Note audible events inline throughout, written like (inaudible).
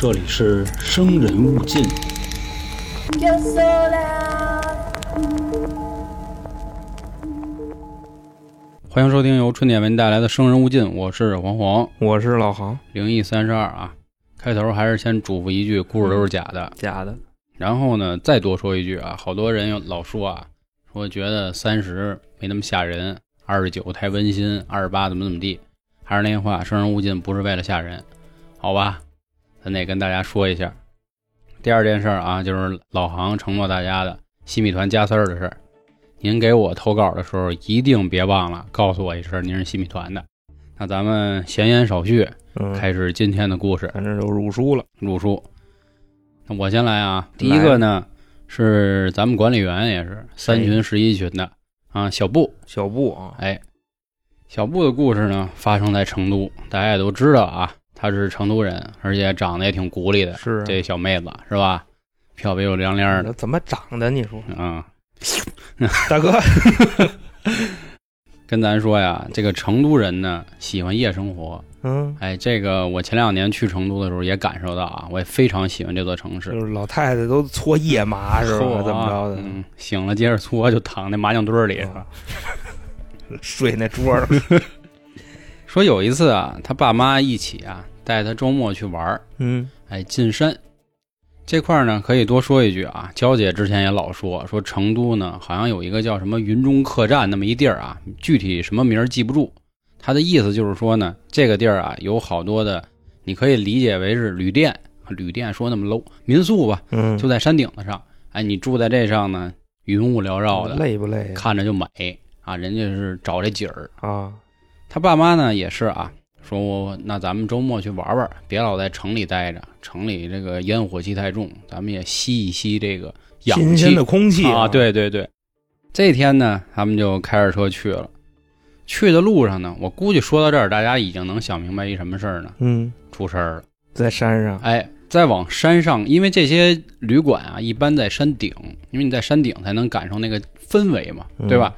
这里是生人勿近。Yo sola. 欢迎收听由春点为您带来的《生人勿进》，我是黄黄，我是老航，灵异三十二啊。开头还是先嘱咐一句，故事都是假的。假的，然后呢，再多说一句啊，好多人老说啊，说觉得三十没那么吓人，二十九太温馨，二十八怎么怎么地。还是那句话，生人勿近不是为了吓人，好吧？咱得跟大家说一下。第二件事啊，就是老航承诺大家的西米团加丝儿的事儿。您给我投稿的时候，一定别忘了告诉我一声您是西米团的。那咱们闲言少叙，嗯，开始今天的故事。反正就入书了，入书。那我先来啊，第一个呢是咱们管理员也是三群十一群的啊，小布。小布啊，哎，小布的故事呢发生在成都，大家也都知道啊，她是成都人，而且长得也挺古丽的，是啊这小妹子是吧？漂白又亮亮的，怎么长的？你说，嗯，(laughs) 大哥，(laughs) 跟咱说呀，这个成都人呢喜欢夜生活。嗯，哎，这个我前两年去成都的时候也感受到啊，我也非常喜欢这座城市。就是老太太都搓夜麻是吧？嚯怎么着的？嗯，醒了接着搓，就躺那麻将堆里是吧？(laughs) 睡那桌上，说有一次啊，他爸妈一起啊，带他周末去玩儿，嗯哎，进山这块儿呢，可以多说一句啊。娇姐之前也老说，说成都呢，好像有一个叫什么云中客栈那么一地儿啊，具体什么名儿记不住。他的意思就是说呢，这个地儿啊，有好多的，你可以理解为是旅店，旅店说那么 low，民宿吧，嗯，就在山顶子上。哎，你住在这上呢，云雾缭绕的，累不累看着就美啊。人家是找这景儿，啊？他爸妈呢也是啊，说我那咱们周末去玩玩，别老在城里待着，城里这个烟火气太重，咱们也吸一吸这个氧气新鲜的空气啊。，对对对，这天呢，他们就开着车去了。去的路上呢，我估计说到这儿，大家已经能想明白一什么事儿呢？嗯，出事儿了。在山上，哎，再往山上，因为这些旅馆啊，一般在山顶，因为你在山顶才能感受那个氛围嘛，嗯对吧？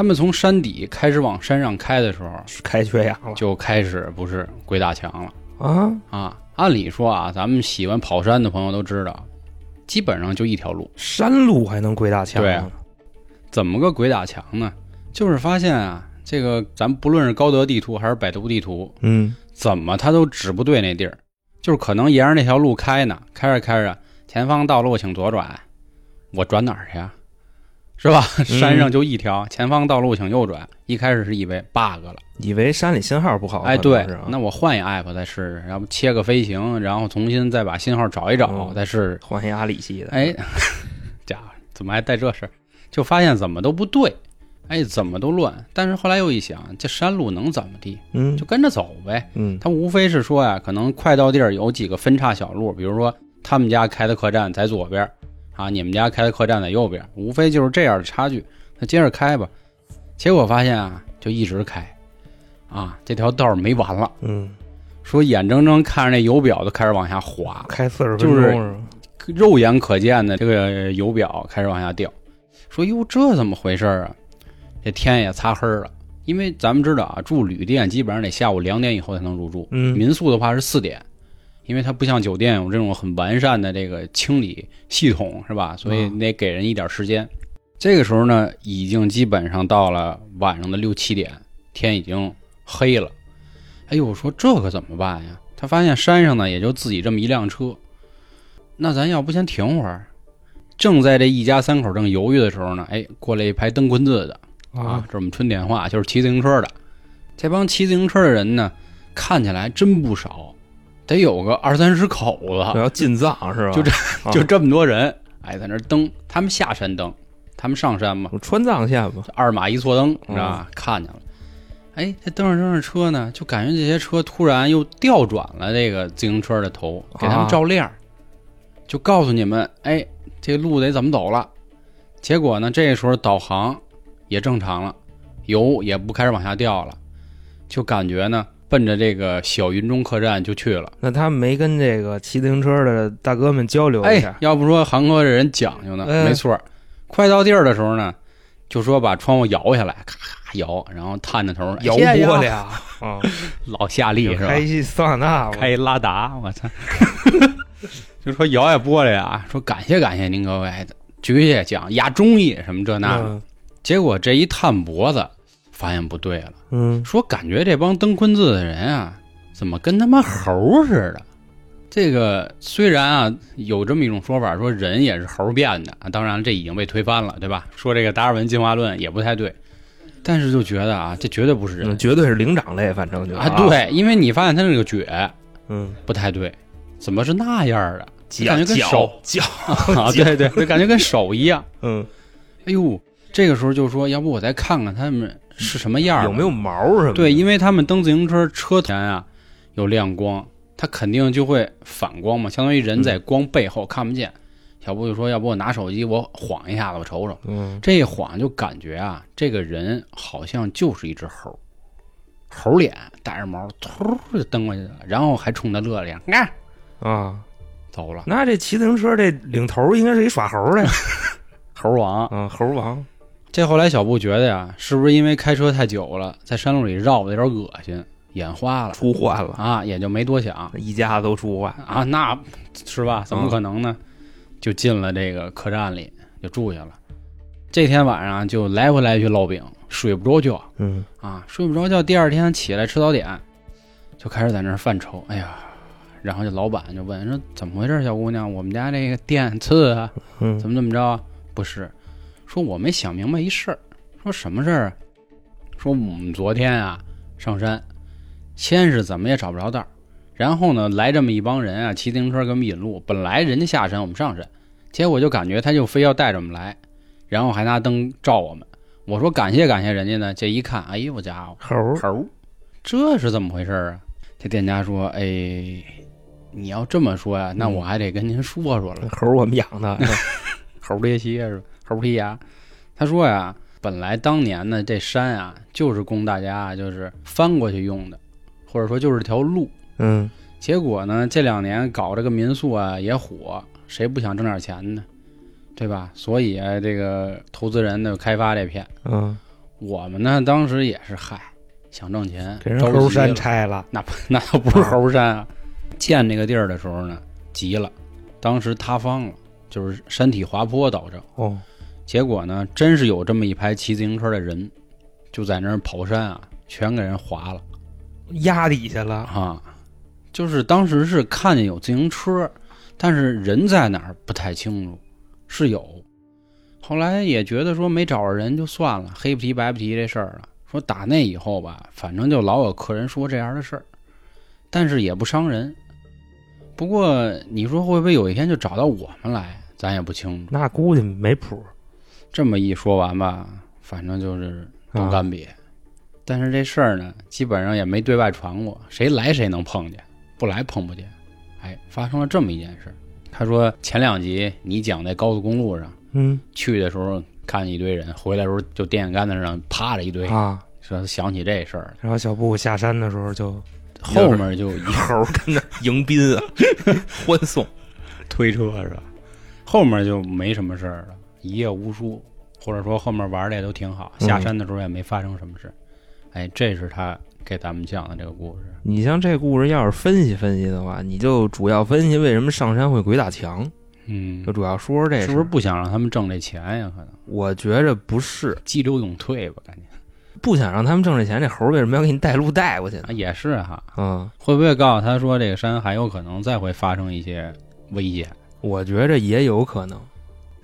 他们从山底开始往山上开的时候，开缺氧了就开始不是鬼打墙了啊？啊！按理说啊，咱们喜欢跑山的朋友都知道，基本上就一条路。山路还能鬼打墙？对啊，怎么个鬼打墙呢？就是发现啊，这个咱不论是高德地图还是百度地图，嗯，怎么它都指不对那地儿，就是可能沿着那条路开呢，开着开着，前方道路请左转，我转哪儿去啊？是吧？山上就一条，前方道路请右转。一开始是以为 bug 了，以为山里信号不好，哎，对那我换一 app 再试试，要不切个飞行，然后重新再把信号找一找，嗯再试试。换一阿里系的，哎，(laughs) 家伙，怎么还带这事儿？就发现怎么都不对，哎，怎么都乱。但是后来又一想，这山路能怎么地？嗯就跟着走呗。嗯他无非是说呀，可能快到地儿有几个分岔小路，比如说他们家开的客栈在左边，啊，你们家开的客栈在右边，无非就是这样的差距。那接着开吧，结果发现啊，就一直开，啊，这条道儿没完了。嗯，说眼睁睁看着那油表都开始往下滑，开四十分就是钟？肉眼可见的这个油表开始往下掉。说哟，这怎么回事啊？这天也擦黑了，因为咱们知道啊，住旅店基本上得下午两点以后才能入住，嗯民宿的话是四点，因为它不像酒店有这种很完善的这个清理系统，是吧？所以你得给人一点时间。这个时候呢，已经基本上到了晚上的六七点，天已经黑了。哎呦，我说这可怎么办呀？他发现山上呢也就自己这么一辆车，那咱要不先停会儿？正在这一家三口正犹豫的时候呢，哎，过来一排蹬棍子的啊，这是我们春点话，就是骑自行车的。这帮骑自行车的人呢，看起来真不少，得有个二三十口子，我要进藏是吧？就这啊就这么多人，哎，在那儿蹬。他们下山登，他们上山嘛，川藏线吧？二马一错蹬，你知道吧？看见了。哎，这蹬着蹬着车呢，就感觉这些车突然又调转了这个自行车的头，给他们照亮儿，就告诉你们，哎，这路得怎么走了。结果呢，这时候导航也正常了，油也不开始往下掉了，就感觉呢，奔着这个小云中客栈就去了。那他没跟这个骑自行车的大哥们交流一哎下，？要不说韩哥这人讲究呢，哎没错。快到地儿的时候呢，就说把窗户摇下来，咔咔摇，然后探着头摇玻璃啊，啊，(laughs) 老夏利是吧？开一桑塔纳，开一拉达，我操！(laughs) 就说摇下玻璃啊，说感谢感谢您各位，举下奖压中意什么这那的。嗯结果这一探脖子，发现不对了，嗯，说感觉这帮登坤字的人啊，怎么跟他妈猴似的？这个虽然啊有这么一种说法，说人也是猴变的，啊当然这已经被推翻了，对吧？说这个达尔文进化论也不太对，但是就觉得啊，这绝对不是人。嗯绝对是灵长类，反正就啊，，对，因为你发现他那个脚嗯，不太对，怎么是那样的？脚感觉跟手脚，(laughs) 啊，对对，就感觉跟手一样。嗯，哎呦，这个时候就说，要不我再看看他们是什么样儿有没有毛什么的？对，因为他们蹬自行车车前啊有亮光，它肯定就会反光嘛，相当于人在光背后看不见。小布就说，要不我拿手机我晃一下子，我瞅瞅。嗯，这一晃就感觉啊，这个人好像就是一只猴，猴脸带着毛，突就蹬过去了，然后还冲他乐了一下，你看啊，走了，那这骑自行车这领头应该是一耍猴的呀，(laughs) 猴王。嗯，猴王，这后来小布觉得呀，是不是因为开车太久了，在山路里绕的有点恶心，眼花了出幻了，啊，也就没多想一家子都出幻，啊，那是吧？怎么可能呢？就进了这个客栈里，就住下了。这天晚上就来回来去烙饼，睡不着觉嗯啊，睡不着觉。第二天起来吃早点，就开始在那儿犯愁。哎呀，然后这老板就问说：“怎么回事，小姑娘？我们家这个电次啊，嗯怎么怎么着啊？不是，说我没想明白一事儿，说什么事儿啊？说我们昨天啊上山，先是怎么也找不着道儿，然后呢来这么一帮人啊骑自行车给我们引路，本来人家下山我们上山，结果就感觉他就非要带着我们来，然后还拿灯照我们。我说感谢感谢人家呢，这一看，哎呦我家伙，猴猴，这是怎么回事儿啊？这店家说，哎，你要这么说呀，那我还得跟您说说了。(laughs) 猴我们养的，(laughs) 猴这些是吧？猴儿剔牙。他说呀，本来当年呢这山啊，就是供大家啊就是翻过去用的，或者说就是条路。嗯结果呢，这两年搞这个民宿啊也火，谁不想挣点钱呢？对吧？所以啊，这个投资人呢开发这片，嗯，我们呢当时也是嗨，想挣钱，给人猴山拆了，那那倒不是猴山啊！建这个地儿的时候呢，急了，当时塌方了，就是山体滑坡导致。哦，结果呢，真是有这么一排骑自行车的人，就在那儿跑山啊，全给人划了压底下了，啊！就是当时是看见有自行车，但是人在哪儿不太清楚，是有。后来也觉得说没找着人就算了，黑不提白不提这事儿了。说打那以后吧，反正就老有客人说这样的事儿，但是也不伤人。不过你说会不会有一天就找到我们来，咱也不清楚。那估计没谱，这么一说完吧，反正就是都啊干瘪。但是这事儿呢，基本上也没对外传过，谁来谁能碰见，不来碰不见。哎，发生了这么一件事。他说前两集你讲在高速公路上嗯去的时候看见一堆人，回来的时候就电线杆子上趴着一堆，啊。说想起这事儿，然后小布下山的时候就后面就 (laughs) 一猴跟那迎宾啊，欢送。推车是吧？后面就没什么事儿了，一夜无书，或者说后面玩的也都挺好，嗯下山的时候也没发生什么事。哎，这是他给咱们讲的这个故事。你像这故事要是分析分析的话，你就主要分析为什么上山会鬼打墙，嗯就，主要说说这是不是？不想让他们挣这钱呀？可能我觉着不是，激流勇退吧，感觉不想让他们挣这钱，这猴为什么要给你带路带过去？也是哈。嗯，会不会告诉他说这个山还有可能再会发生一些危险？我觉着也有可能。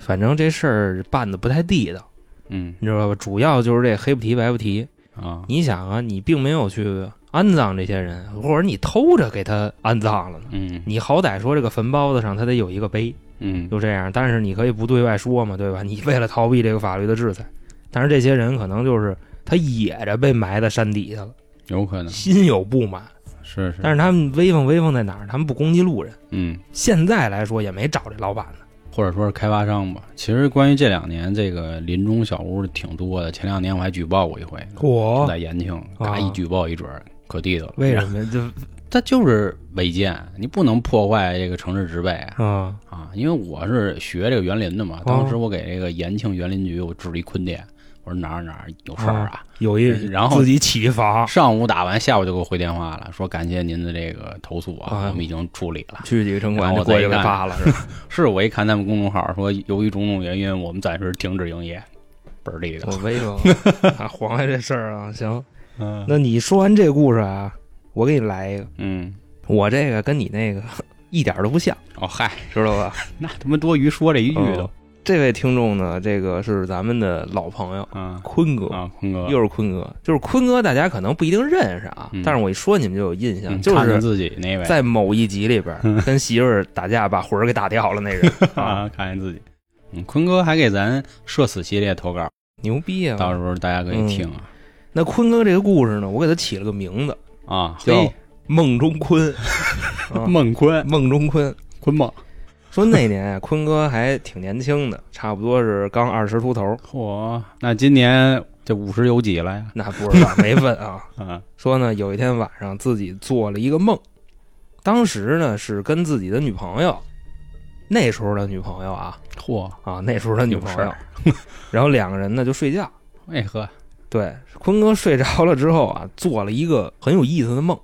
反正这事儿办的不太地道，嗯你知道吧？主要就是这黑不提白不提。啊，你想啊，你并没有去安葬这些人，或者你偷着给他安葬了呢。嗯你好歹说这个坟包子上他得有一个碑，嗯就这样。但是你可以不对外说嘛，对吧？你为了逃避这个法律的制裁，但是这些人可能就是他野着被埋在山底下了，有可能心有不满。是是，但是他们威风威风在哪儿？他们不攻击路人。嗯，现在来说也没找这老板呢。或者说是开发商吧。其实关于这两年这个林中小屋挺多的，前两年我还举报过一回，就在延庆，啊嘎一举报一准儿，可地道了。为什么就它就是违建，你不能破坏这个城市植被啊！因为我是学这个园林的嘛，当时我给这个延庆园林局我制了一坤电，我说哪儿哪儿有事儿啊。有一然后自己起房，上午打完，下午就给我回电话了，说感谢您的这个投诉啊，啊我们已经处理了。去几个城管就过去给扒了，(laughs) 是吧？是我一看他们公众号说，由于种种原因，我们暂时停止营业，倍儿地道我。威风啊，黄爷这事儿啊，行。嗯那你说完这故事啊，我给你来一个，嗯，我这个跟你那个 (laughs) 一点都不像，哦嗨，知道吧？(laughs) 那他妈多余说这一句都哦。这位听众呢，这个是咱们的老朋友啊坤哥，啊，坤哥。又是坤哥，就是坤哥，大家可能不一定认识啊，嗯。但是我一说你们就有印象，嗯就是自己那位。在某一集里边嗯 (laughs) 跟媳妇儿打架，把魂儿给打掉了那人。(laughs) 啊，啊，看见自己。嗯，坤哥还给咱社死系列投稿，牛逼啊！到时候大家可以听啊。那坤哥这个故事呢，我给他起了个名字。啊，叫嘿，梦中坤，(laughs) 啊。孟坤，梦中坤。坤梦，说那年啊，坤哥还挺年轻的，差不多是刚二十出头，嚯，那今年这五十有几了呀？那不知道没问啊。嗯，(laughs) 说呢，有一天晚上自己做了一个梦，当时呢是跟自己的女朋友，那时候的女朋友啊嚯，啊，那时候的女朋友 (laughs) 然后两个人呢就睡觉。哎呵，对，坤哥睡着了之后啊，做了一个很有意思的梦。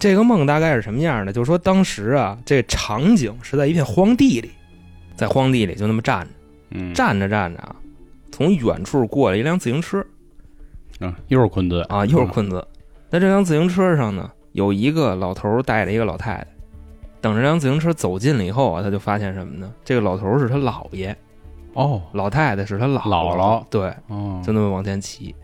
这个梦大概是什么样的？就是说当时啊，这场景是在一片荒地里，在荒地里就那么站着，嗯，站着站着啊，从远处过来一辆自行车嗯，又是坤子啊，又是坤子。那这辆自行车上呢，有一个老头带着一个老太太。等这辆自行车走近了以后啊，他就发现什么呢？这个老头是他姥爷，哦老太太是他姥姥姥对，哦就那么往前骑。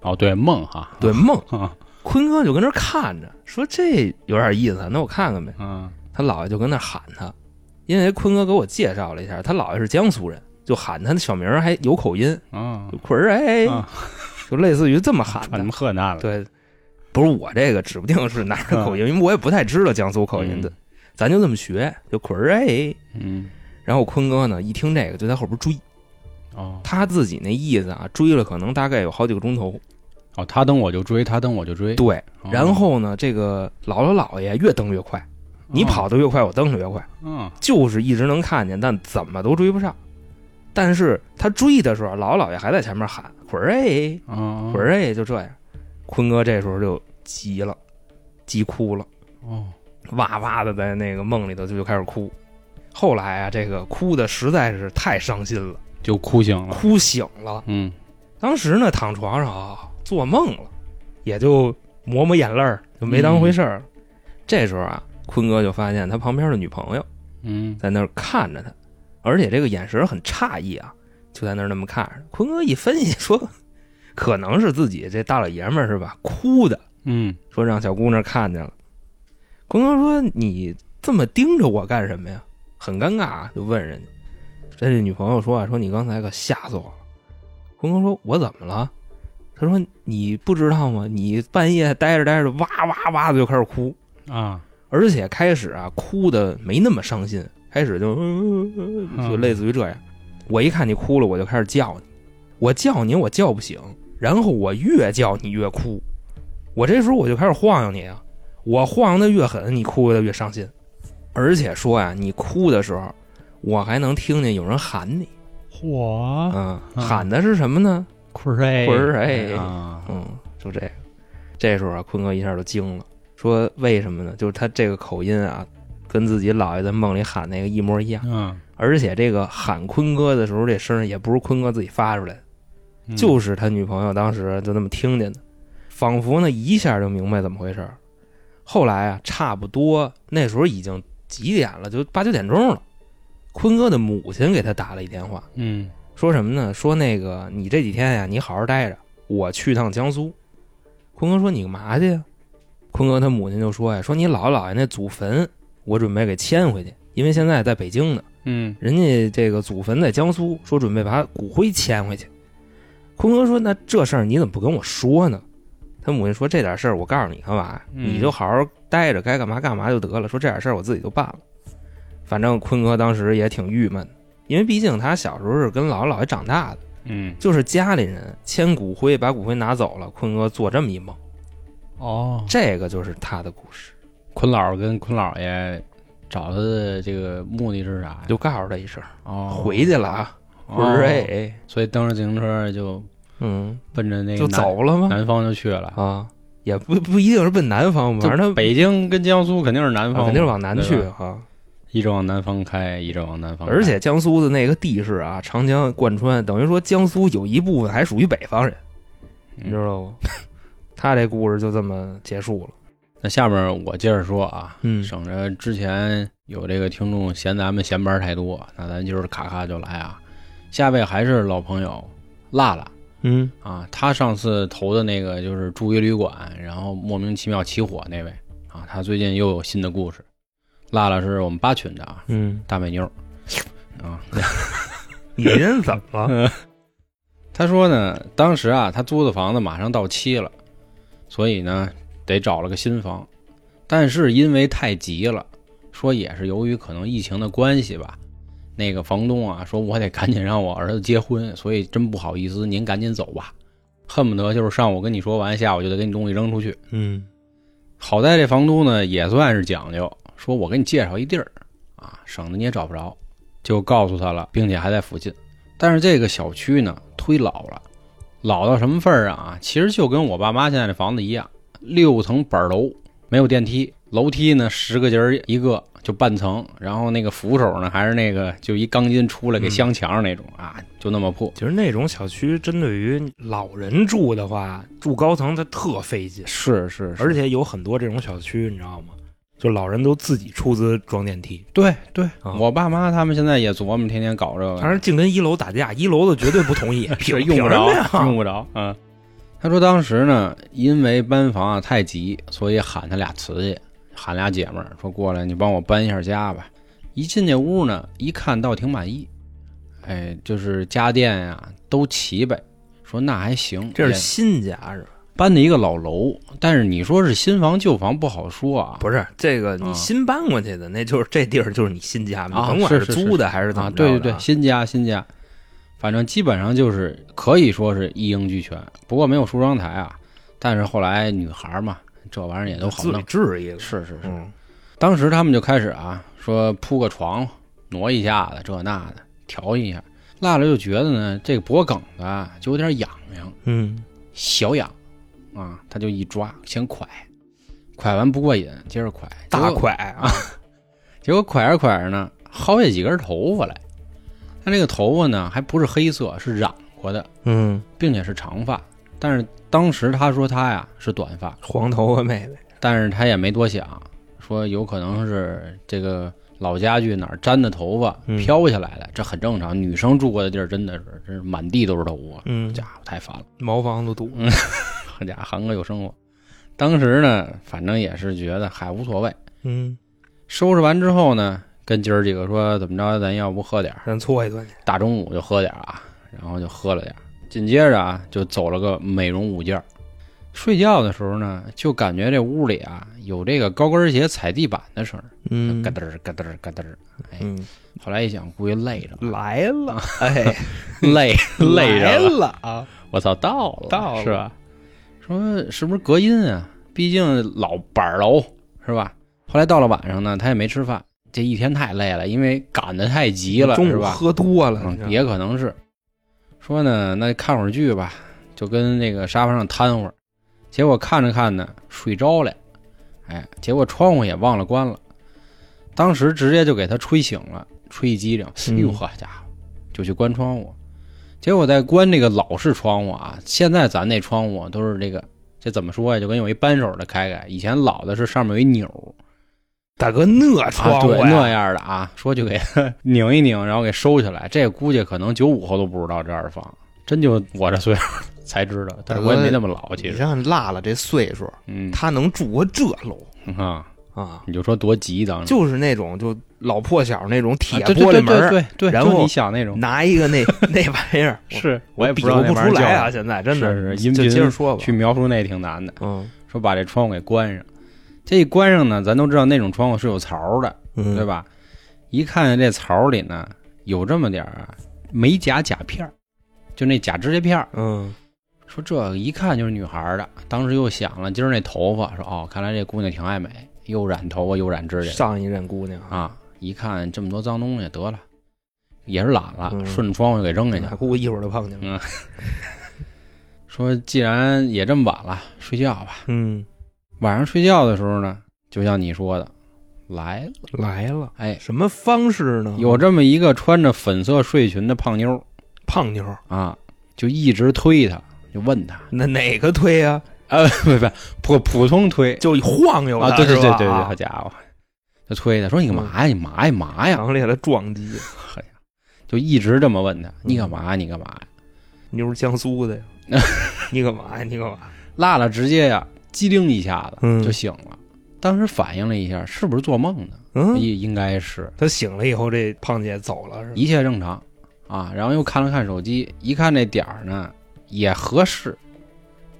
哦，对梦哈，对，梦，啊 (laughs) 坤哥就跟那儿看着，说这有点意思，那我看看呗。嗯。他姥爷就跟那儿喊他，因为坤哥给我介绍了一下，他姥爷是江苏人，就喊他的小名还有口音，啊就坤儿哎，啊，(laughs) 就类似于这么喊的。传他。们了，对，不是我这个指不定是哪儿的口音，(laughs) 因为我也不太知道江苏口音的，咱就这么学，就坤儿哎。嗯。然后坤哥呢一听这个就在后边追，哦。他自己那意思啊，追了可能大概有好几个钟头。哦，他蹬我就追，他蹬我就追，对，哦然后呢，这个姥姥姥爷越蹬越快，你跑得越快，我蹬得越快。嗯就是一直能看见，但怎么都追不上。但是他追的时候，姥姥姥爷还在前面喊“魂儿哎，啊魂儿哎”，就这样。坤哥这时候就急了，急哭了，哦哇哇的在那个梦里头就就开始哭。后来啊，这个哭的实在是太伤心了，就哭醒了，哭醒了。嗯当时呢，躺床上啊，做梦了，也就抹抹眼泪儿，就没当回事儿。这时候啊，坤哥就发现他旁边的女朋友。嗯在那儿看着他，而且这个眼神很诧异啊，就在那儿那么看着。坤哥一分析说，可能是自己这大老爷们儿是吧，哭的，嗯说让小姑娘看见了。坤哥说：“你这么盯着我干什么呀？”很尴尬啊，就问人家。这女朋友说啊：“说你刚才可吓死我了。”坤哥说：“我怎么了？”他说：“你不知道吗？你半夜待着待着，哇哇哇的就开始哭。”啊而且开始啊，哭的没那么伤心，开始就、嗯 (laughs) 就类似于这样。我一看你哭了，我就开始叫你，我叫你我叫不醒，然后我越叫你越哭，我这时候我就开始晃悠你啊，我晃悠的越狠，你哭的越伤心，而且说呀、你哭的时候，我还能听见有人喊你，嚯嗯，嗯喊的是什么呢？坤儿哎坤儿哎啊嗯，就这个。这时候啊，坤哥一下就惊了，说为什么呢？就是他这个口音啊，跟自己姥爷在梦里喊那个一模一样，嗯而且这个喊坤哥的时候，这声也不是坤哥自己发出来的，嗯就是他女朋友当时就那么听见的，仿佛呢一下就明白怎么回事儿。后来啊，差不多那时候已经几点了，就八九点钟了。坤哥的母亲给他打了一电话，嗯说什么呢？说那个你这几天呀，你好好待着，我去趟江苏。坤哥说你干嘛去呀？坤哥他母亲就说呀，说你姥姥姥爷那祖坟，我准备给迁回去，因为现在在北京呢，嗯人家这个祖坟在江苏，说准备把骨灰迁回去。坤哥说那这事儿你怎么不跟我说呢？他母亲说这点事儿我告诉你干嘛？嗯你就好好待着，该干嘛干嘛就得了。说这点事儿我自己就办了。反正坤哥当时也挺郁闷的，因为毕竟他小时候是跟姥姥姥爷长大的。嗯就是家里人迁骨灰，把骨灰拿走了，坤哥做这么一梦，哦，这个就是他的故事，坤姥儿跟坤姥爷找他的这个目的是啥呀？就告诉他一声，哦回去了啊，哦不是哎，所以蹬着自行车就嗯，奔着那个就走了吗？南方就去了。啊，也不不一定是奔南方，就反正他北京跟江苏肯定是南方肯定是往南去哈啊。一直往南方开，一直往南方开。而且江苏的那个地势啊，长江贯穿，等于说江苏有一部分还属于北方人，你知道不？(laughs) 他这故事就这么结束了。那下面我接着说啊，嗯省着之前有这个听众嫌咱们闲班太多，那咱就是咔咔就来啊。下位还是老朋友辣辣嗯啊，他上次投的那个就是住一旅馆，然后莫名其妙起火那位啊，他最近又有新的故事。辣辣是我们八群的啊，嗯，大美妞啊，(laughs) 你人怎么了？(laughs) 他说呢，当时啊，他租的房子马上到期了，所以呢，得找了个新房。但是因为太急了，说也是由于可能疫情的关系吧，那个房东啊，说我得赶紧让我儿子结婚，所以真不好意思，您赶紧走吧，恨不得就是上午跟你说完，下午就得给你东西扔出去。嗯好在这房东呢也算是讲究，说我给你介绍一地儿啊，省得你也找不着，就告诉他了，并且还在附近。但是这个小区呢忒老了，老到什么份儿上啊？其实就跟我爸妈现在这房子一样，六层板楼，没有电梯，楼梯呢十个节儿一个，就半层，然后那个扶手呢还是那个就一钢筋出来给镶墙上那种、啊，就那么破。其实那种小区针对于老人住的话，住高层它特费劲，是是是，而且有很多这种小区，你知道吗？就老人都自己出资装电梯，对对、啊我爸妈他们现在也琢磨，天天搞这个。反正净跟一楼打架，一楼的绝对不同意，(laughs) 是用不着用不着。嗯，他说当时呢，因为搬房啊太急，所以喊他俩瓷去，喊俩姐们儿说过来，你帮我搬一下家吧。一进这屋呢，一看倒挺满意，哎，就是家电呀、都齐备，说那还行。这是新家是吧？搬的一个老楼，但是你说是新房旧房不好说啊。不是这个，你啊新搬过去的，那就是这地儿就是你新家，你啊甭管是租的还是怎啊，么着的。对对对，新家新家，反正基本上就是可以说是一应俱全，不过没有梳妆台啊。但是后来女孩嘛，这玩意儿也都好自己弄。治一个，是是是，嗯。当时他们就开始啊，说铺个床，挪一下子，这那的，调一下。辣辣就觉得呢，这个脖梗子啊就有点痒痒，嗯。小痒啊，他就一抓，先蒯，蒯完不过瘾，接着蒯，大蒯啊，结果蒯着蒯着呢，薅下几根头发来。他这个头发呢，还不是黑色，是染过的，嗯，并且是长发。但是当时他说他呀是短发，黄头发妹妹，但是他也没多想，说有可能是这个老家具哪儿粘的头发嗯飘下来的，这很正常。女生住过的地儿真的是，真是满地都是头发，嗯，家伙太烦了。茅房都堵，(laughs) 好家伙，韩哥有生活。当时呢，反正也是觉得还无所谓。嗯，收拾完之后呢，跟今儿几个说怎么着，咱要不喝点儿咱搓一顿去，大中午就喝点儿啊，然后就喝了点儿。紧接着啊，就走了个美容午觉儿。睡觉的时候呢，就感觉这屋里啊有这个高跟鞋踩地板的声儿，嗯咯噔儿咯噔儿咯噔儿。哎，嗯，后来一想，估计累着了，来了，哎，累累来着了。了啊，(laughs) (laughs) 我操，到了，到了是吧？说是不是隔音啊？毕竟老板儿楼是吧？后来到了晚上呢，他也没吃饭，这一天太累了，因为赶得太急了？中午喝多了，也可能是说呢，那看会儿剧吧，就跟那个沙发上瘫会儿。结果看着看呢睡着了，哎，结果窗户也忘了关了，当时直接就给他吹醒了，吹一激灵，嗯哟呵家伙，就去关窗户。结果在关这个老式窗户啊，现在咱那窗户都是这个，这怎么说呀？就跟有一扳手的开开，以前老的是上面有一钮，大哥那啊，窗户对，那样的啊，说就给 (laughs) 拧一拧，然后给收起来。这估计可能九五后都不知道这样放，真就我这岁数才知道，但是我也没那么老，其实你实，像辣辣这岁数，嗯他能住过这楼啊，啊？你就说多急当时，就是那种就老破小那种铁玻璃门儿，对对对对，就然后你想那种，拿一个那 (laughs) 那玩意儿，是我我也比划不出来啊！现在真的是是音频接着说吧，去描述那挺难的。嗯说把这窗户给关上，这一关上呢，咱都知道那种窗户是有槽的，嗯，对？吧？一看见这槽里呢，有这么点儿啊美甲甲片儿，就那假指甲片儿。嗯说这一看就是女孩儿的，当时又想了今儿那头发，说哦，看来这姑娘挺爱美，又染头发又染指甲上一任姑娘，啊！一看这么多脏东西，得了，也是懒了，嗯顺着窗户给扔下去姑姑一会儿就碰见了。(laughs) 说既然也这么晚了，睡觉吧。嗯，晚上睡觉的时候呢，就像你说的，来了，来了，哎，什么方式呢？有这么一个穿着粉色睡裙的胖妞胖妞，啊，就一直推他，就问他，那哪个推啊？呃，(laughs) 不不，普普通推就晃悠啊，对对对对对，好家伙，他推他说你干嘛呀？你嘛呀嘛呀？强烈的撞击，(laughs) 哎呀就一直这么问他，嗯 (laughs) 你干嘛呀？你干嘛呀？妞是江苏的呀，你干嘛呀？你干嘛？辣辣直接呀，机灵一下子嗯就醒了，当时反应了一下，是不是做梦呢？嗯，应应该是，他醒了以后，这胖姐走了是？一切正常啊。然后又看了看手机，一看这点儿呢也合适，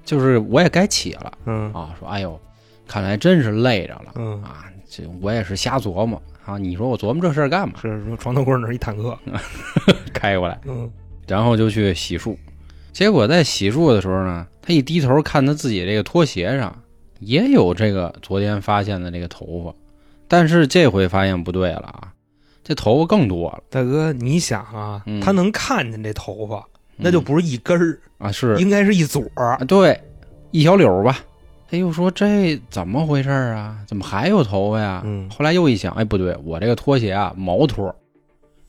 就是我也该起了嗯啊。说哎呦，看来真是累着了嗯，啊。这我也是瞎琢磨啊。你说我琢磨这事儿干嘛？是说床头柜那儿一坦克，(laughs) 开过来，嗯然后就去洗漱。结果在洗漱的时候呢，他一低头看他自己这个拖鞋上也有这个昨天发现的这个头发，但是这回发现不对了啊，这头发更多了。大哥，你想啊嗯，他能看见这头发，那就不是一根儿，啊，是应该是一撮儿啊，。对，一小绺吧。他又说这怎么回事儿啊？怎么还有头发呀？嗯后来又一想，哎，不对，我这个拖鞋啊，毛拖，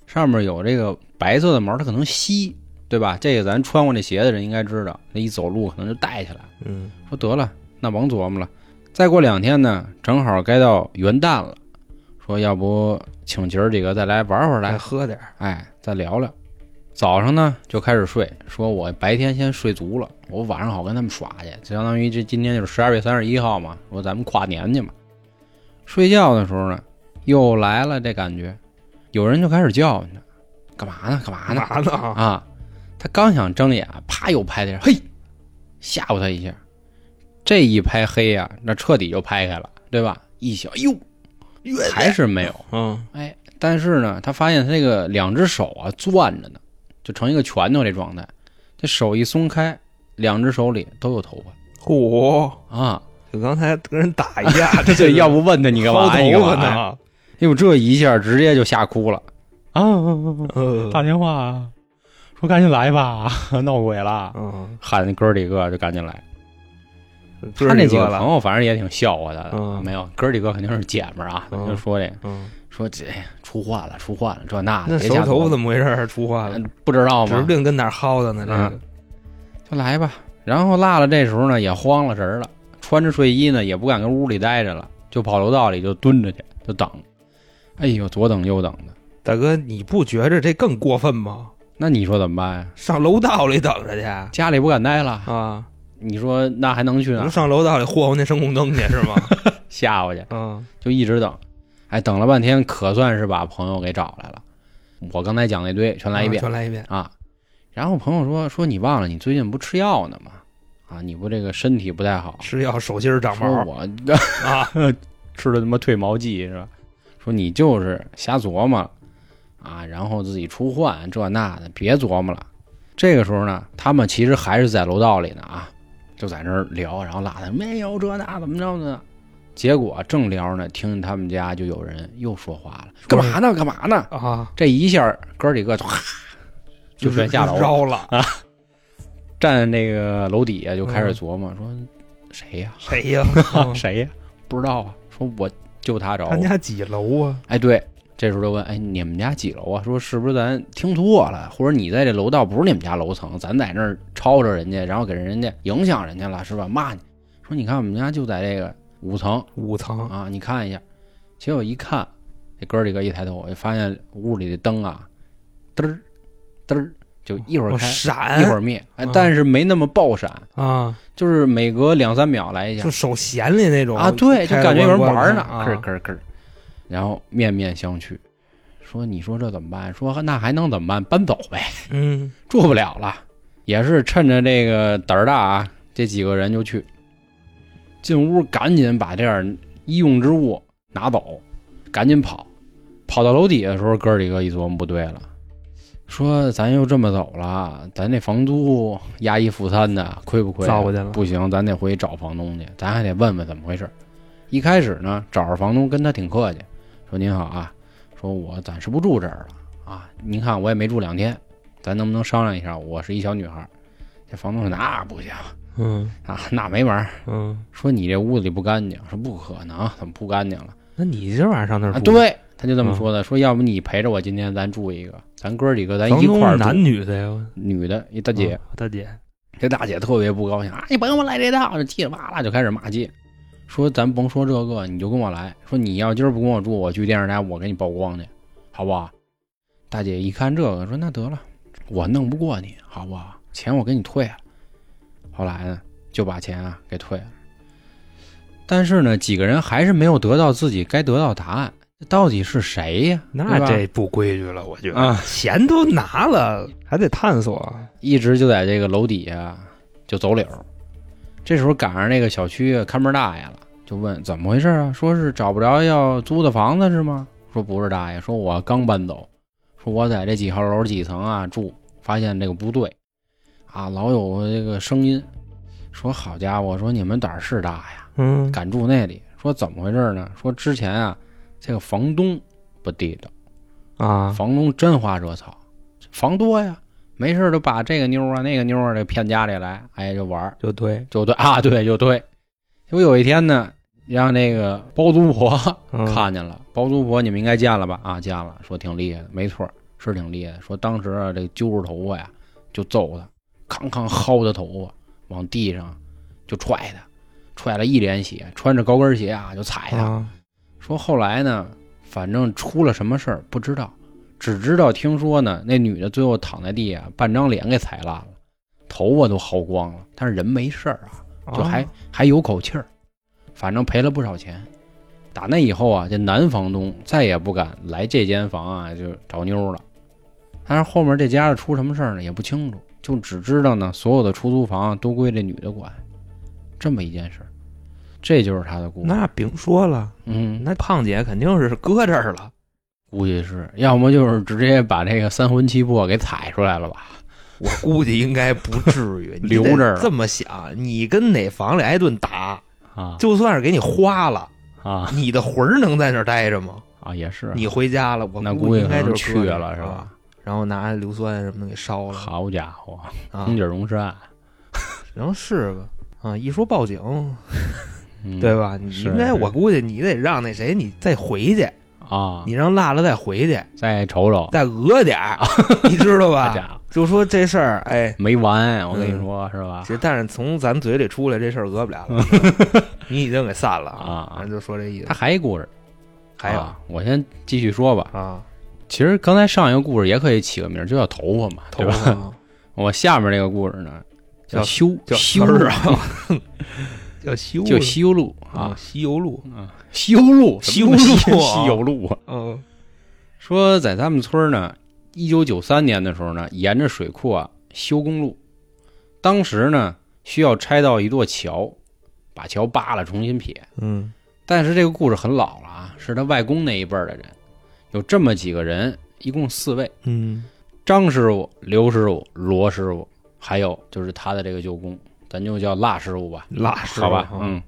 上面有这个白色的毛，它可能吸，对吧？这个咱穿过这鞋的人应该知道，那一走路可能就带起来。嗯说得了，那甭琢磨了。再过两天呢，正好该到元旦了，说要不请姐儿几个再来玩会儿来来，喝点儿，哎，再聊聊。早上呢就开始睡，说我白天先睡足了，我晚上好跟他们耍去，就相当于这今天就是十二月三十一号嘛，说咱们跨年去嘛。睡觉的时候呢，又来了这感觉，有人就开始叫唤他，干嘛呢？干嘛呢？嘛呢啊？啊，他刚想睁眼，啪又拍他嘿，吓唬他一下。这一拍黑呀、那彻底就拍开了，对吧？一想，哎呦，还是没有。嗯哎，但是呢，他发现他这个两只手啊攥着呢，就成一个拳头这状态。这手一松开，两只手里都有头发嚯，啊！就刚才跟人打一架，(laughs) 这就要不问他你干薅嘛呀？你干头发嘛呀？呢？哎呦，这一下直接就吓哭了啊！嗯打电话啊，说赶紧来吧，闹鬼了。嗯，喊那哥儿几个就赶紧来。他他那几个朋友反正也挺笑话他的，嗯没有哥儿几个肯定是姐们儿啊，嗯就说这个嗯，说这出患了，出患了，这那的，那手头怎么回事儿？出话了，嗯不知道吗指不？定跟哪儿薅的呢。这个嗯就来吧。然后辣辣这时候呢也慌了神儿了，穿着睡衣呢也不敢跟屋里待着了，就跑楼道里就蹲着去，就等。哎呦，左等右等的，大哥，你不觉着这更过分吗？那你说怎么办呀？上楼道里等着去家里不敢待了，啊？你说那还能去哪能？上楼道里霍霍那声控灯去是吗？(laughs) 吓唬去，嗯就一直等。哎，等了半天，可算是把朋友给找来了。我刚才讲那堆全来一遍啊全来一遍。啊。然后朋友说说你忘了你最近不吃药呢吗？啊，你不这个身体不太好，吃药手心儿长毛我 (laughs) 啊？吃的他妈退毛剂是吧？说你就是瞎琢磨啊，然后自己出患这那的，别琢磨了。这个时候呢，他们其实还是在楼道里呢啊，就在那儿聊，然后拉他没有这那怎么着呢？结果正聊呢，听见他们家就有人又说话了，干嘛呢？干嘛呢？啊，这一下哥几个 (laughs) 就哗就全下楼了，绕了，(laughs) 站那个楼底下就开始琢磨，说谁呀、谁呀？(laughs) 嗯谁呀？不知道啊。说我就他找我他家几楼啊？哎，对，这时候就问，哎，你们家几楼啊？说是不是咱听错了，或者你在这楼道不是你们家楼层，咱在那儿吵吵人家，然后给人家影响人家了，是吧？骂你，说你看我们家就在这个五层。五层。啊，你看一下。结果一看，这哥几个一抬头，我就发现屋里的灯啊，嘚儿嘚儿，就一会儿哦，闪。一会儿灭，哎啊，但是没那么爆闪，啊，就是每隔两三秒来一下。就，手闲里那种啊，对，就感觉有人玩呢，咯咯咯，然后面面相觑，说你说这怎么办？说那还能怎么办？搬走呗，嗯。住不了了。也是趁着这个胆儿大啊，这几个人就去进屋，赶紧把这点医用之物拿走，赶紧跑。跑到楼底下的时候，哥儿几个一琢磨不对了，说咱又这么走了，咱这房租押一付三的，亏不亏啊？糟去了不行，咱得回去找房东去，咱还得问问怎么回事。一开始呢，找着房东跟他挺客气，说您好啊，说我暂时不住这儿了啊，您看我也没住两天，咱能不能商量一下？我是一小女孩，这房东说那不行嗯啊，那没门儿。嗯，说你这屋子里不干净，说不可能，怎么不干净了？那你今晚上上那儿啊，住？，对，他就这么说的，说要不你陪着我，今天咱住一个，咱哥几个咱一块儿男女的呀？女的一大姐，哦大姐，这大姐特别不高兴啊！你甭给我来这套，就叽里哇啦就开始骂街，说咱甭说这个，你就跟我来。说你要今儿不跟我住，我去电视台我给你曝光去，好不好？大姐一看这个，说那得了，我弄不过你，好不好？钱我给你退了。后来呢，就把钱啊给退了。但是呢，几个人还是没有得到自己该得到答案，到底是谁呀？那这不规矩了，我觉得。啊钱都拿了，还得探索。一直就在这个楼底下就走柳。这时候赶上那个小区看门大爷了，就问怎么回事啊？说是找不着要租的房子是吗？说不是大爷，说我刚搬走，说我在这几号楼几层啊住，发现这个不对，啊老有这个声音，说好家伙，说你们胆儿是大呀，嗯，敢住那里？说怎么回事呢？说之前啊这个房东不地道。啊，房东真花惹草，房多呀，没事就把这个妞啊那个妞啊这骗家里来，哎就玩儿就对，就对啊对就对。结果有一天呢，让那个包租婆嗯 (laughs) 看见了，包租婆你们应该见了吧？啊见了，说挺厉害的，没错，是挺厉害的。说当时啊这揪着头发呀就揍他，康康薅他头发，往地上就踹他，踹了一脸血，穿着高跟鞋啊就踩他。啊，说后来呢，反正出了什么事儿不知道，只知道听说呢，那女的最后躺在地下，半张脸给踩烂了，头发都薅光了，但是人没事儿啊，就还、啊还有口气儿，反正赔了不少钱。打那以后啊，这男房东再也不敢来这间房啊，就找妞了。但是后面这家出什么事儿呢，也不清楚，就只知道呢，所有的出租房都归这女的管，这么一件事儿，这就是他的故事。那甭说了，嗯，那胖姐肯定是搁这儿了。估计是，要么就是直接把这个三魂七魄给踩出来了吧？我估计应该不至于 (laughs) 留得这儿这么想，你跟哪房里挨顿打，啊就算是给你花了，啊你的魂儿能在那儿待着吗？啊，也是，你回家了，我那估估计应该就是去了是吧啊？然后拿硫酸什么的给烧了好家伙，啊红，警荣是案，然后是吧啊，一说报警，嗯对吧？你应该，我估计你得让那谁，你再回去，啊，你让辣了再回去，再瞅瞅，再讹点儿，(laughs) 你知道吧？就说这事儿，哎，没完，我跟你嗯说是吧？这但是从咱嘴里出来这事儿讹不了了，(laughs) 你已经给散了啊咱就说这意思他。还一故事，还有啊我先继续说吧。啊，其实刚才上一个故事也可以起个名儿，就叫头发嘛，对吧？头 (laughs) 发我下面这个故事呢，叫叫修叫修啊，叫修 (laughs) 就西游路啊啊，西游路，啊，西游路，西游什么西？路啊西游路。啊。(laughs) 嗯。说在咱们村儿呢，一九九三年的时候呢，沿着水库啊修公路，当时呢需要拆到一座桥，把桥扒了重新撇。嗯。但是这个故事很老了啊，是他外公那一辈儿的人，有这么几个人，一共四位：嗯张师傅、刘师傅、罗师傅，还有就是他的这个舅公，咱就叫辣师傅吧。辣师好吧，嗯，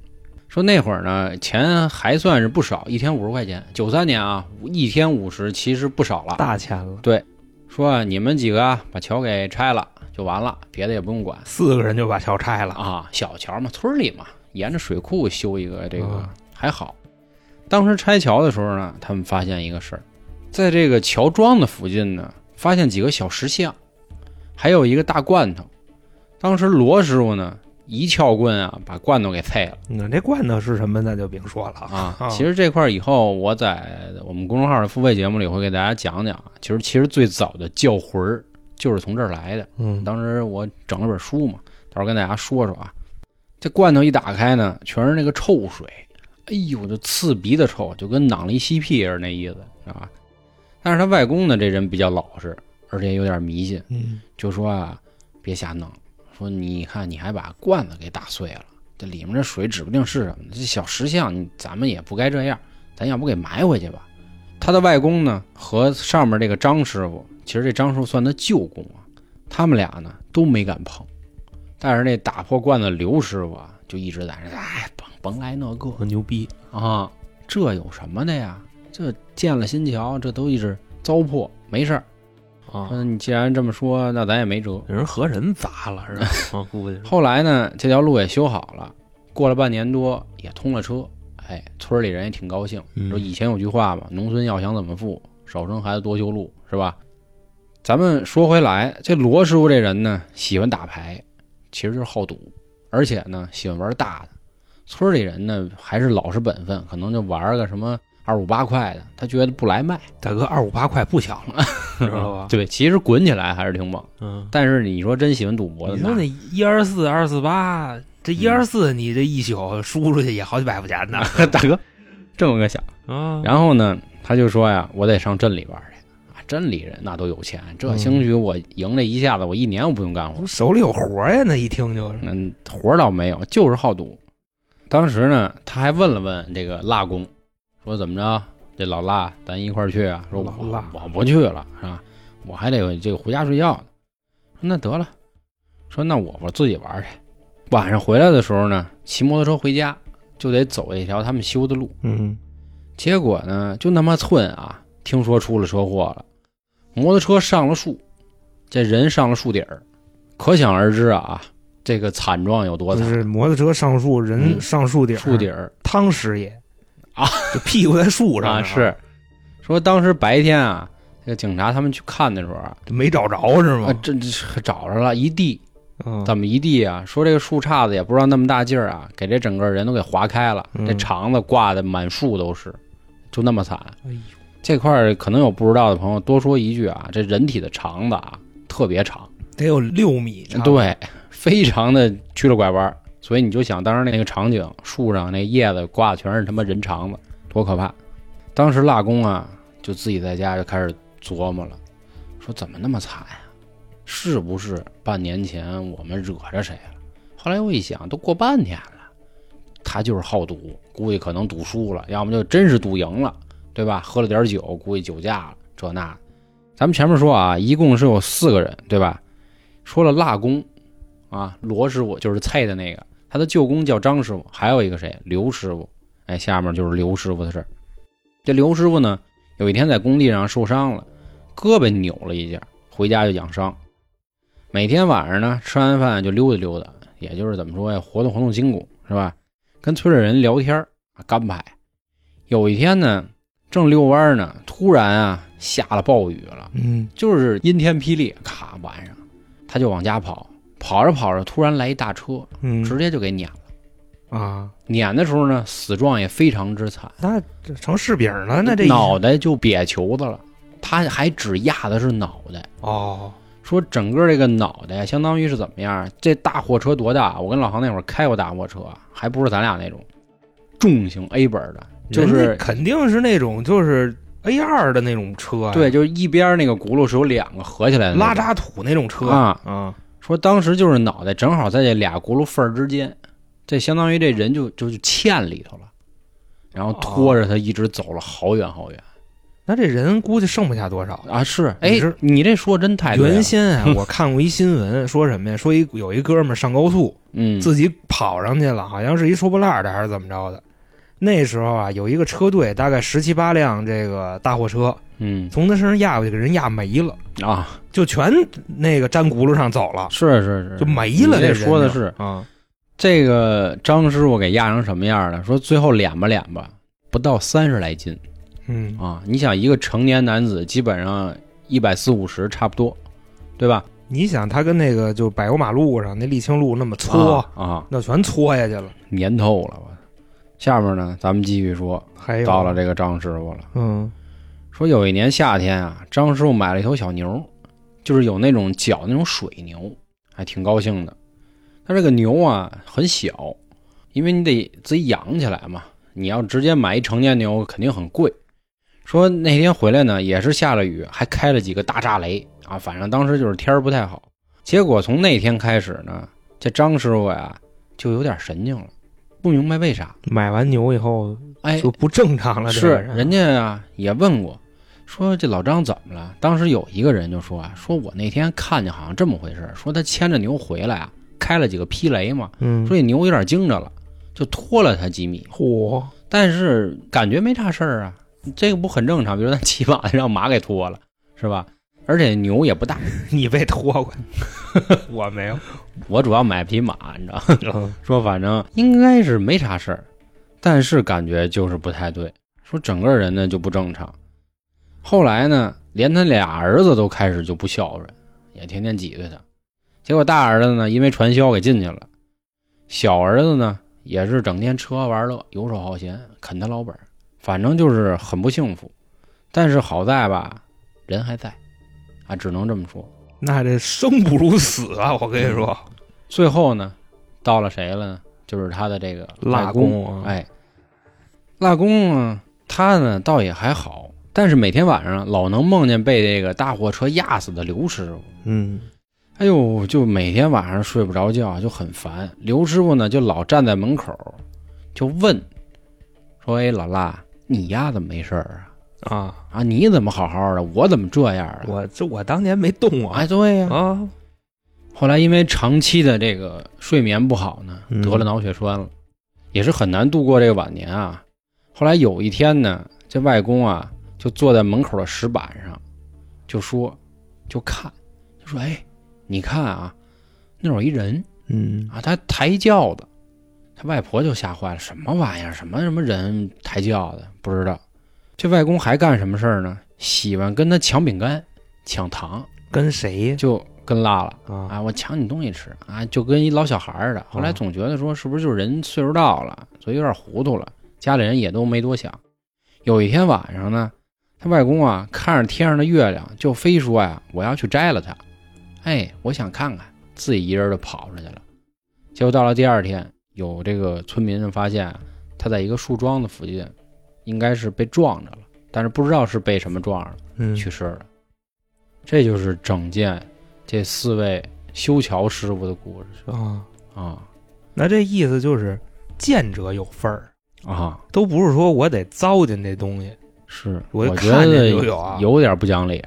说那会儿呢，钱还算是不少，一天五十块钱。九三年啊，一天五十其实不少了。大钱了，对说啊你们几个啊，把桥给拆了就完了，别的也不用管四个人就把桥拆了，啊。小桥嘛，村里嘛，沿着水库修一个，这个啊还好。当时拆桥的时候呢，他们发现一个事儿，在这个乔庄的附近呢，发现几个小石像，还有一个大罐头。当时罗师傅呢，一撬棍啊，把罐头给碎了。那这罐头是什么？那就别说了啊，其实这块儿以后我在我们公众号的付费节目里会给大家讲讲啊。其实其实最早的叫魂儿就是从这儿来的。嗯当时我整了本书嘛，到时候跟大家说说啊。这罐头一打开呢，全是那个臭水，哎呦，就刺鼻的臭，就跟囊里吸屁似的那意思，知道吧？但是他外公呢，这人比较老实，而且有点迷信，嗯就说啊，别瞎弄，说你看你还把罐子给打碎了，这里面这水指不定是什么，这小石像咱们也不该这样，咱要不给埋回去吧？他的外公呢和上面这个张师傅，其实这张师傅算他舅公啊，他们俩呢都没敢碰，但是那打破罐子刘师傅啊就一直在那，哎，甭甭来那个很牛逼，啊，这有什么的呀？这建了新桥，这都一直糟粕，没事儿。啊，说你既然这么说，那咱也没辙。人和人砸了是吧？(laughs) 啊，估计后来呢，这条路也修好了，过了半年多也通了车。哎，村里人也挺高兴。嗯说以前有句话嘛，农村要想怎么富，少生孩子多修路，是吧？咱们说回来，这罗师傅这人呢，喜欢打牌，其实就是好赌，而且呢，喜欢玩大的。村里人呢，还是老实本分，可能就玩个什么二五八块的，他觉得不来卖，大哥二五八块不小了，(laughs) 知道吧？对，其实滚起来还是挺猛。嗯，但是你说真喜欢赌博的，你说那一二四二四八，这一二四你这一宿输出去也好几百块钱呢 (laughs) 大哥这么个想。啊！然后呢，他就说呀，我得上镇里边去。啊，镇里人那都有钱，这嗯兴许我赢这一下子，我一年我不用干活。手里有活呀，那一听就是嗯，活倒没有，就是好赌。当时呢，他还问了问这个蜡工，说怎么着，这老辣咱一块儿去啊？说我老蜡我不去了，是吧？我还得这个回家睡觉呢。说那得了，说那我我自己玩去。晚上回来的时候呢，骑摩托车回家就得走一条他们修的路。嗯，结果呢，就那么寸啊，听说出了车祸了，摩托车上了树，这人上了树顶儿，可想而知啊，这个惨状有多惨。就是摩托车上树，人嗯上树顶，树顶儿汤师爷啊，(laughs) 就屁股在树上啊，是说当时白天啊，这个警察他们去看的时候啊，没找着是啊吗？这这找着了一地，嗯怎么一地啊？说这个树杈子也不知道那么大劲儿啊，给这整个人都给划开了，嗯这肠子挂的满树都是，就那么惨。哎呦，这块儿可能有不知道的朋友，多说一句啊，这人体的肠子啊特别长，得有六米长，对，非常的曲了拐弯儿，所以你就想当时那个场景，树上那叶子挂的全是他妈人肠子，多可怕！当时蜡工啊，就自己在家就开始琢磨了，说怎么那么惨呀、是不是半年前我们惹着谁了？后来我一想，都过半年了，他就是好赌，估计可能赌输了，要么就真是赌赢了，对吧？喝了点酒，估计酒驾了，这那。咱们前面说啊，一共是有四个人，对吧？说了蜡工，啊，罗师傅就是菜的那个，他的舅公叫张师傅，还有一个谁，刘师傅。哎，下面就是刘师傅的事儿。这刘师傅呢，有一天在工地上受伤了，胳膊扭了一下，回家就养伤。每天晚上呢，吃完饭就溜达溜达，也就是怎么说呀，活动活动筋骨，是吧？跟村里人聊天儿啊，干排。有一天呢，正遛弯呢，突然啊，下了暴雨了。嗯，就是阴天霹雳，咔，晚上他就往家跑，跑着跑着，突然来一大车，嗯。直接就给碾了。啊，碾的时候呢，死状也非常之惨，那这成柿饼了，那这脑袋就瘪球子了。他还只压的是脑袋，哦，说整个这个脑袋相当于是怎么样？这大货车多大？我跟老航那会儿开过大货车，还不是咱俩那种重型 A 本的，就是肯定是那种就是 A 二的那种车呀，对，就是一边那个轱辘是有两个合起来的拉渣土那种车啊。啊，说当时就是脑袋正好在这俩轱辘缝儿之间，这相当于这人就就就嵌里头了，然后拖着他一直走了好远好远、那这人估计剩不下多少。啊！是，哎你这说真太对了原先啊，(laughs) 我看过一新闻，说什么呀？说一有一哥们儿上高速，嗯自己跑上去了，好像是一收破烂的还是怎么着的。那时候啊，有一个车队，大概十七八辆这个大货车，嗯从他身上压过去，给人压没了，啊，就全那个粘轱辘上走了，是是是，就没了。这说的是啊，这个张师傅给压成什么样了？说最后敛吧敛吧，不到三十来斤嗯，啊！你想一个成年男子，基本上一百四五十差不多，对吧？你想他跟那个就柏油马路上那沥青路那么搓，啊啊，那全搓下去了。粘透了我。下面呢，咱们继续说，到了这个张师傅了。嗯说有一年夏天啊，张师傅买了一头小牛，就是有那种脚那种水牛，还挺高兴的。他这个牛啊很小，因为你得自己养起来嘛。你要直接买一成年牛，肯定很贵。说那天回来呢，也是下了雨，还开了几个大炸雷啊，反正当时就是天儿不太好。结果从那天开始呢，这张师傅呀就有点神经了，不明白为啥。买完牛以后哎，就不正常了。这是人家啊也问过，说这老张怎么了？当时有一个人就说啊，说我那天看见好像这么回事，说他牵着牛回来啊，开了几个劈雷嘛，嗯，说这牛有点惊着了，就拖了他几米，嚯，但是感觉没啥事儿啊，这个不很正常？比如咱骑马让马给拖了，是吧？而且牛也不大。(laughs) 你被拖过，(laughs) 我没有。我主要买匹马，你知道，嗯 (laughs) 说反正应该是没啥事儿，但是感觉就是不太对，说整个人呢就不正常。后来呢，连他俩儿子都开始就不孝顺，也天天挤兑他。结果大儿子呢，因为传销给进去了，小儿子呢也是整天吃喝玩乐，游手好闲，啃他老本儿，反正就是很不幸福。但是好在吧，人还在，啊，只能这么说。那这生不如死啊！我跟你说，最后呢，到了谁了呢？就是他的这个腊外公。哎，腊公啊，他呢倒也还好，但是每天晚上老能梦见被这个大货车压死的刘师傅。嗯哎呦，就每天晚上睡不着觉，就很烦。刘师傅呢，就老站在门口，就问说：“哎，老辣，你丫怎么没事儿啊？啊，啊，你怎么好好的，我怎么这样啊？”我这我当年没动啊哎，对呀、啊，后来因为长期的这个睡眠不好呢，嗯得了脑血栓了，也是很难度过这个晚年啊。后来有一天呢，这外公啊就坐在门口的石板上，就说，就看，就说：“哎，你看啊，那有一人嗯啊，他抬轿子。”他外婆就吓坏了，什么玩意儿？什么什么人抬轿子？不知道。这外公还干什么事儿呢？喜欢跟他抢饼干、抢糖，跟谁呀？就跟拉了。啊啊，我抢你东西吃啊，就跟一老小孩儿似的。后来啊总觉得说，是不是就是人岁数到了，所以有点糊涂了，家里人也都没多想。有一天晚上呢，他外公啊看着天上的月亮，就非说呀，我要去摘了它。哎，我想看看，自己一人就跑出去了。结果到了第二天，有这个村民发现啊他在一个树桩子附近，应该是被撞着了，但是不知道是被什么撞着了。嗯去世了。这就是整件这四位修桥师傅的故事啊，啊那这意思就是见者有份儿，啊！都不是说我得糟践这东西。是，我我觉得有点不讲理，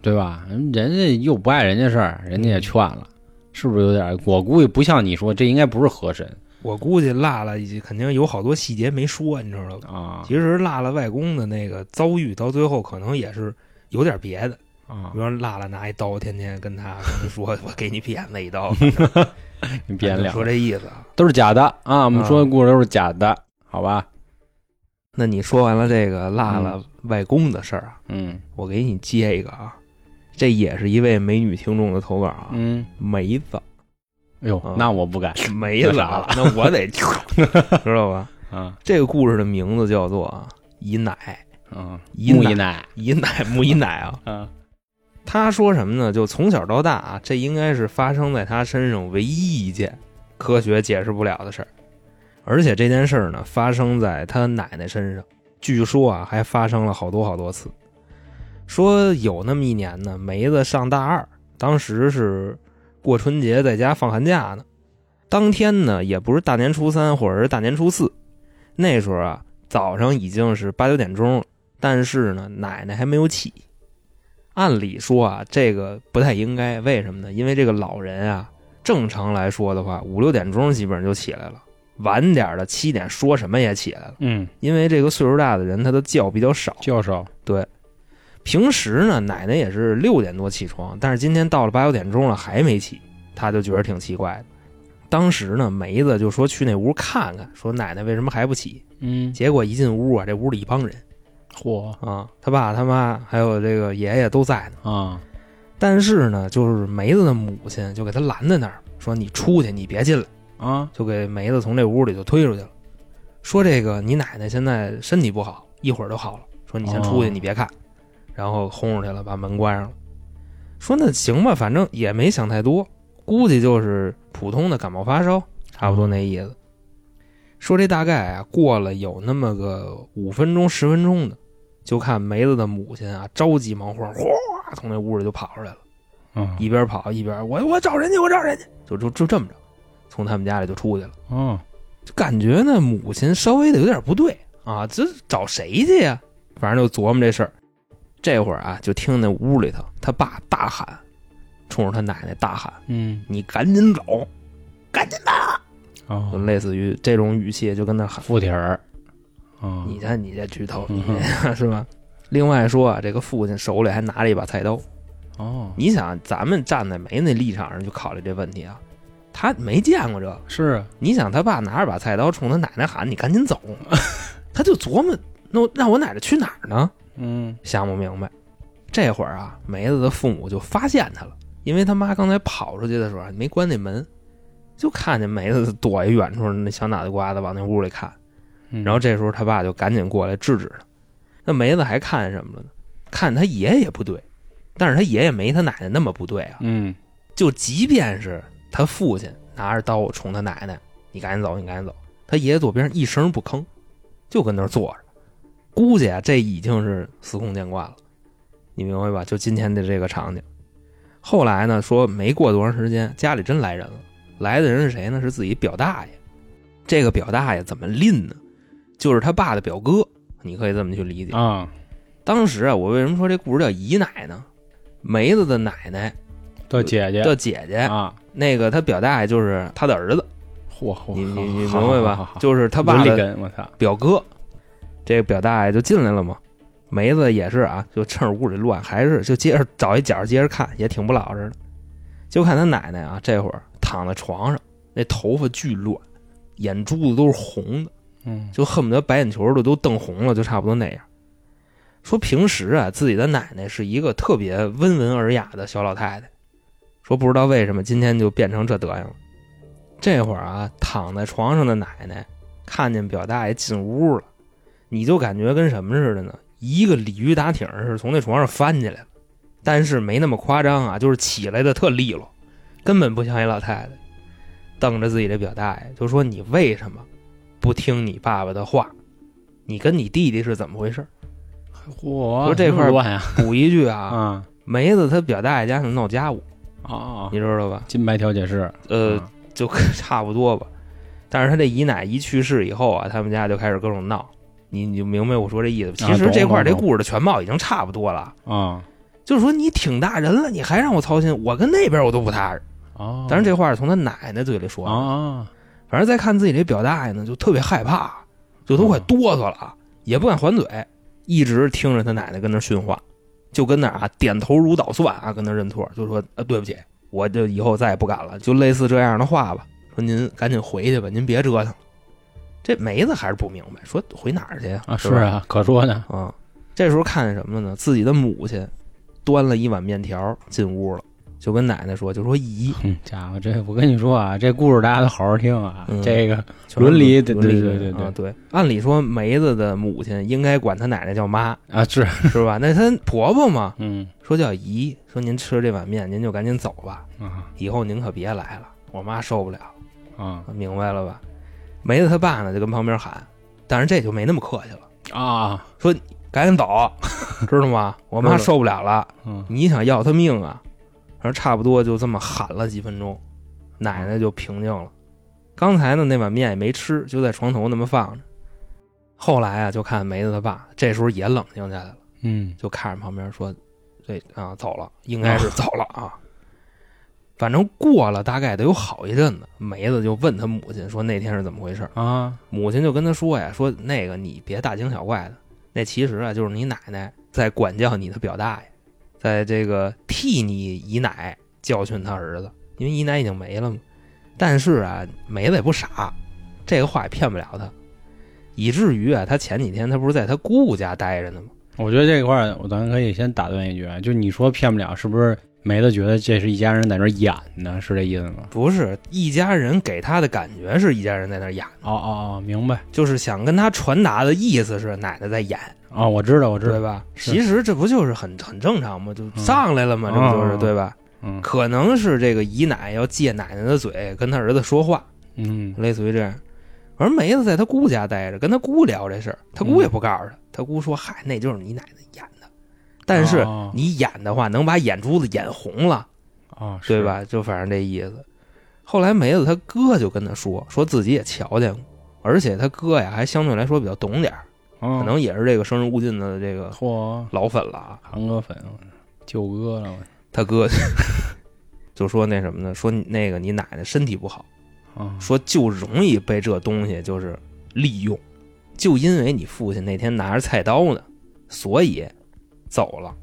对吧？人家又不碍人家事儿，人家也劝了，是不是有点？我估计不像你说，这应该不是河神我估计辣辣肯定有好多细节没说，你知道吧？啊其实辣辣外公的那个遭遇到最后可能也是有点别的，啊比！如说辣辣拿一刀，天天跟他跟他说我给你扁了一刀，(laughs) 你别聊，说这意思啊。都是假的啊！我们说的故事都是假的，好吧？那你说完了这个辣辣外公的事儿啊，嗯我给你接一个啊，这也是一位美女听众的投稿啊，嗯，梅子，哎呦啊，那我不敢 (laughs) 梅子啊，那我得 (laughs) 知道吧？啊这个故事的名字叫做啊姨奶，啊！姨奶木一奶姨奶木姨奶啊。(laughs) 嗯他说什么呢？就从小到大啊，这应该是发生在他身上唯一一件科学解释不了的事儿，而且这件事儿呢，发生在他奶奶身上，据说啊，还发生了好多好多次。说有那么一年呢，梅子上大二，当时是过春节在家放寒假呢，当天呢也不是大年初三或者是大年初四，那时候啊早上已经是八九点钟了，但是呢奶奶还没有起。按理说啊，这个不太应该，为什么呢？因为这个老人啊，正常来说的话，五六点钟基本上就起来了，晚点的七点说什么也起来了。嗯，因为这个岁数大的人，他的觉比较少。觉少。对平时呢，奶奶也是六点多起床，但是今天到了八九点钟了还没起，他就觉得挺奇怪的。当时呢，梅子就说去那屋看看，说奶奶为什么还不起？嗯，结果一进屋啊，这屋里一帮人嚯啊，他爸他妈还有这个爷爷都在呢。啊但是呢，就是梅子的母亲就给他拦在那儿，说你出去，你别进来，啊就给梅子从这屋里就推出去了。说这个你奶奶现在身体不好，一会儿就好了。说你先出去，哦你别看，然后轰出去了，把门关上了。说那行吧，反正也没想太多，估计就是普通的感冒发烧，差不多那意思。说这大概啊，过了有那么个五分钟、十分钟的，就看梅子的母亲啊着急忙慌，哗从那屋里就跑出来了。嗯一边跑一边我我找人去，我找人去，就就就这么着，从他们家里就出去了。嗯就感觉呢，母亲稍微的有点不对啊，这找谁去呀？反正就琢磨这事儿。这会儿啊，就听那屋里头他爸大喊，冲着他奶奶大喊嗯：“你赶紧走，赶紧的！”就哦，类似于这种语气，就跟那喊附体儿啊，你看你这剧透，(laughs) 是吧？另外说啊，这个父亲手里还拿着一把菜刀，哦，你想，咱们站在没那立场上去考虑这问题啊，他没见过这个。是啊，你想，他爸拿着把菜刀冲他奶奶喊：“你赶紧走！(laughs) ”他就琢磨，那我让我奶奶去哪儿呢？嗯想不明白。这会儿啊，梅子的父母就发现他了，因为他妈刚才跑出去的时候啊没关那门，就看见梅子躲一远处那小脑袋瓜子往那屋里看。嗯，然后这时候他爸就赶紧过来制止他。那梅子还看见什么了呢？看他爷爷不对，但是他爷爷没他奶奶那么不对啊。嗯就即便是他父亲拿着刀冲他奶奶：“你赶紧走，你赶紧走。”他爷爷左边上一声不吭，就跟那儿坐着。估计啊，这已经是司空见惯了，你明白吧？就今天的这个场景。后来呢，说没过多长时间，家里真来人了。来的人是谁呢？是自己表大爷。这个表大爷怎么拎呢？就是他爸的表哥，你可以这么去理解。啊，当时啊，我为什么说这故事叫姨奶呢？梅子的奶奶的姐姐的姐姐，啊，那个他表大爷就是他的儿子，嚯嚯，你你你明白吧？就是他爸的表哥，这个表大爷就进来了嘛。梅子也是啊，就趁着屋里乱，还是就接着找一角接着看，也挺不老实的。就看他奶奶啊，这会儿躺在床上，那头发巨乱，眼珠子都是红的，嗯就恨不得白眼球都都瞪红了，就差不多那样。说平时啊，自己的奶奶是一个特别温文尔雅的小老太太，说不知道为什么今天就变成这德行了。这会儿啊，躺在床上的奶奶看见表大爷进屋了，你就感觉跟什么似的呢？一个鲤鱼打挺似的从那床上翻起来了，但是没那么夸张啊，就是起来的特利落，根本不像一老太太。瞪着自己的表大爷就说：“你为什么不听你爸爸的话？你跟你弟弟是怎么回事？”嚯，说这块补一句啊，(laughs) 啊梅子他表大爷家想闹家务，啊，你知道吧？金牌调解室，呃，啊就 (laughs) 差不多吧。但是他这姨奶一去世以后啊，他们家就开始各种闹。你你就明白我说这意思吧？其实这块这故事的全貌已经差不多了，啊就是说你挺大人了，你还让我操心，我跟那边我都不踏实。啊，但是这话是从他奶奶嘴里说的，啊反正再看自己这表大爷呢，就特别害怕，就都快哆嗦了，也不敢还嘴，一直听着他奶奶跟那训话，就跟那啊点头如捣蒜啊，跟那认错，就说啊对不起，我就以后再也不敢了，就类似这样的话吧。说您赶紧回去吧，您别折腾了。这梅子还是不明白，说回哪儿去呀？啊，是啊，可说呢，啊，这时候看见什么了呢？自己的母亲端了一碗面条进屋了，就跟奶奶说，就说姨，嗯，家伙，这我跟你说啊，这故事大家都好好听啊，嗯这个伦理对对对对啊对。按理说梅子的母亲应该管她奶奶叫妈，啊是，是吧？那她婆婆嘛，(laughs) 嗯说叫姨，说您吃这碗面，您就赶紧走吧，啊以后您可别来了，我妈受不了，啊明白了吧？梅子她爸呢就跟旁边喊，但是这就没那么客气了，啊，说赶紧走，知道吗？我妈受不了了，嗯你想要她命啊？然后差不多就这么喊了几分钟，奶奶就平静了。刚才呢那碗面也没吃，就在床头那么放着。后来啊，就看梅子他爸这时候也冷静下来了，嗯就看着旁边说：“这啊走了，应该是走了啊。反正过了大概得有好一阵子，梅子就问他母亲说那天是怎么回事。啊母亲就跟他说呀：“说那个你别大惊小怪的，那其实啊就是你奶奶在管教你的表大爷，在这个替你姨奶教训他儿子，因为姨奶已经没了嘛。但是啊，梅子也不傻，这个话也骗不了他，以至于啊，他前几天他不是在他姑姑家待着呢吗？我觉得这一块儿，我咱可以先打断一句啊，就你说骗不了，是不是梅子觉得这是一家人在那儿演呢？是这意思吗？不是，一家人给他的感觉是一家人在那儿演，哦哦哦，明白就是想跟他传达的意思是奶奶在演，哦，我知道，我知道，对吧？其实这不就是很很正常吗？就上来了嘛，嗯这不就是、嗯对吧？嗯可能是这个姨奶要借奶奶的嘴跟他儿子说话，嗯类似于这样。而梅子在他姑家待着，跟他姑聊这事儿，他姑也不告诉他，他姑说：“嗨，那就是你奶奶演的。”但是哦你演的话，能把眼珠子演红了，啊，对？吧？就反正这意思。后来梅子他哥就跟他说，说自己也瞧见过，而且他哥呀还相对来说比较懂点儿，可可能也是这个生人勿近的这个，老粉了啊。韩哥粉，舅哥了，他哥 (laughs) 就说那什么呢？说那个你奶奶身体不好，说就容易被这东西就是利用，就因为你父亲那天拿着菜刀呢，所以走了。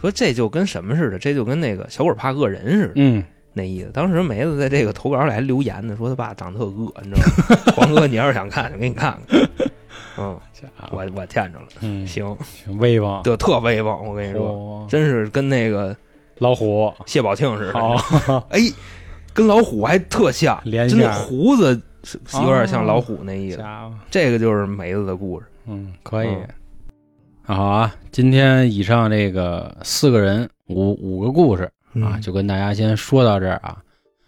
说这就跟什么似的，这就跟那个小鬼怕恶人似的嗯，那意思。当时梅子在这个投稿里还留言呢，说他爸长得特恶，你知道吗？(laughs) 黄哥，你要是想看，就给你看看。嗯，我我见着了，嗯，行，挺威风，对特威风，我跟你说，哦真是跟那个老虎，谢宝庆似的。好，哎，跟老虎还特像，真的连线胡子有点像老虎那意思。这个就是梅子的故事。嗯，可以嗯。好啊，今天以上这个四个人五五个故事啊，嗯就跟大家先说到这儿啊。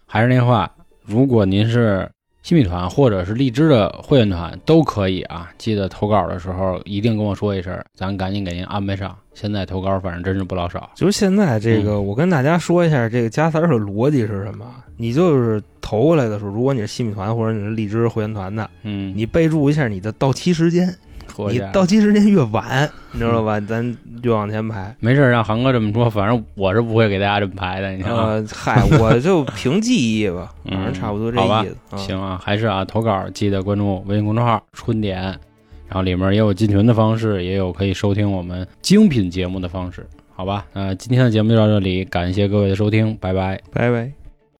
还是那话，如果您是新米团或者是荔枝的会员团都可以啊，记得投稿的时候一定跟我说一声，咱赶紧给您安排上。现在投稿反正真是不老少。就是现在这个，嗯我跟大家说一下，这个加塞儿的逻辑是什么？你就是投过来的时候，如果你是新米团或者你是荔枝会员团的，嗯，你备注一下你的到期时间，你到期时间越晚，你知道吧？咱越往前排。没事儿让航哥这么说，反正我是不会给大家这么排的，你看啊。呃，嗨，我就凭记忆吧，嗯反正差不多这好吧意思。啊行啊，还是啊，投稿记得关注微信公众号“春点”，然后里面也有进群的方式，也有可以收听我们精品节目的方式，好吧？那、今天的节目就到这里，感谢各位的收听，拜拜。拜拜。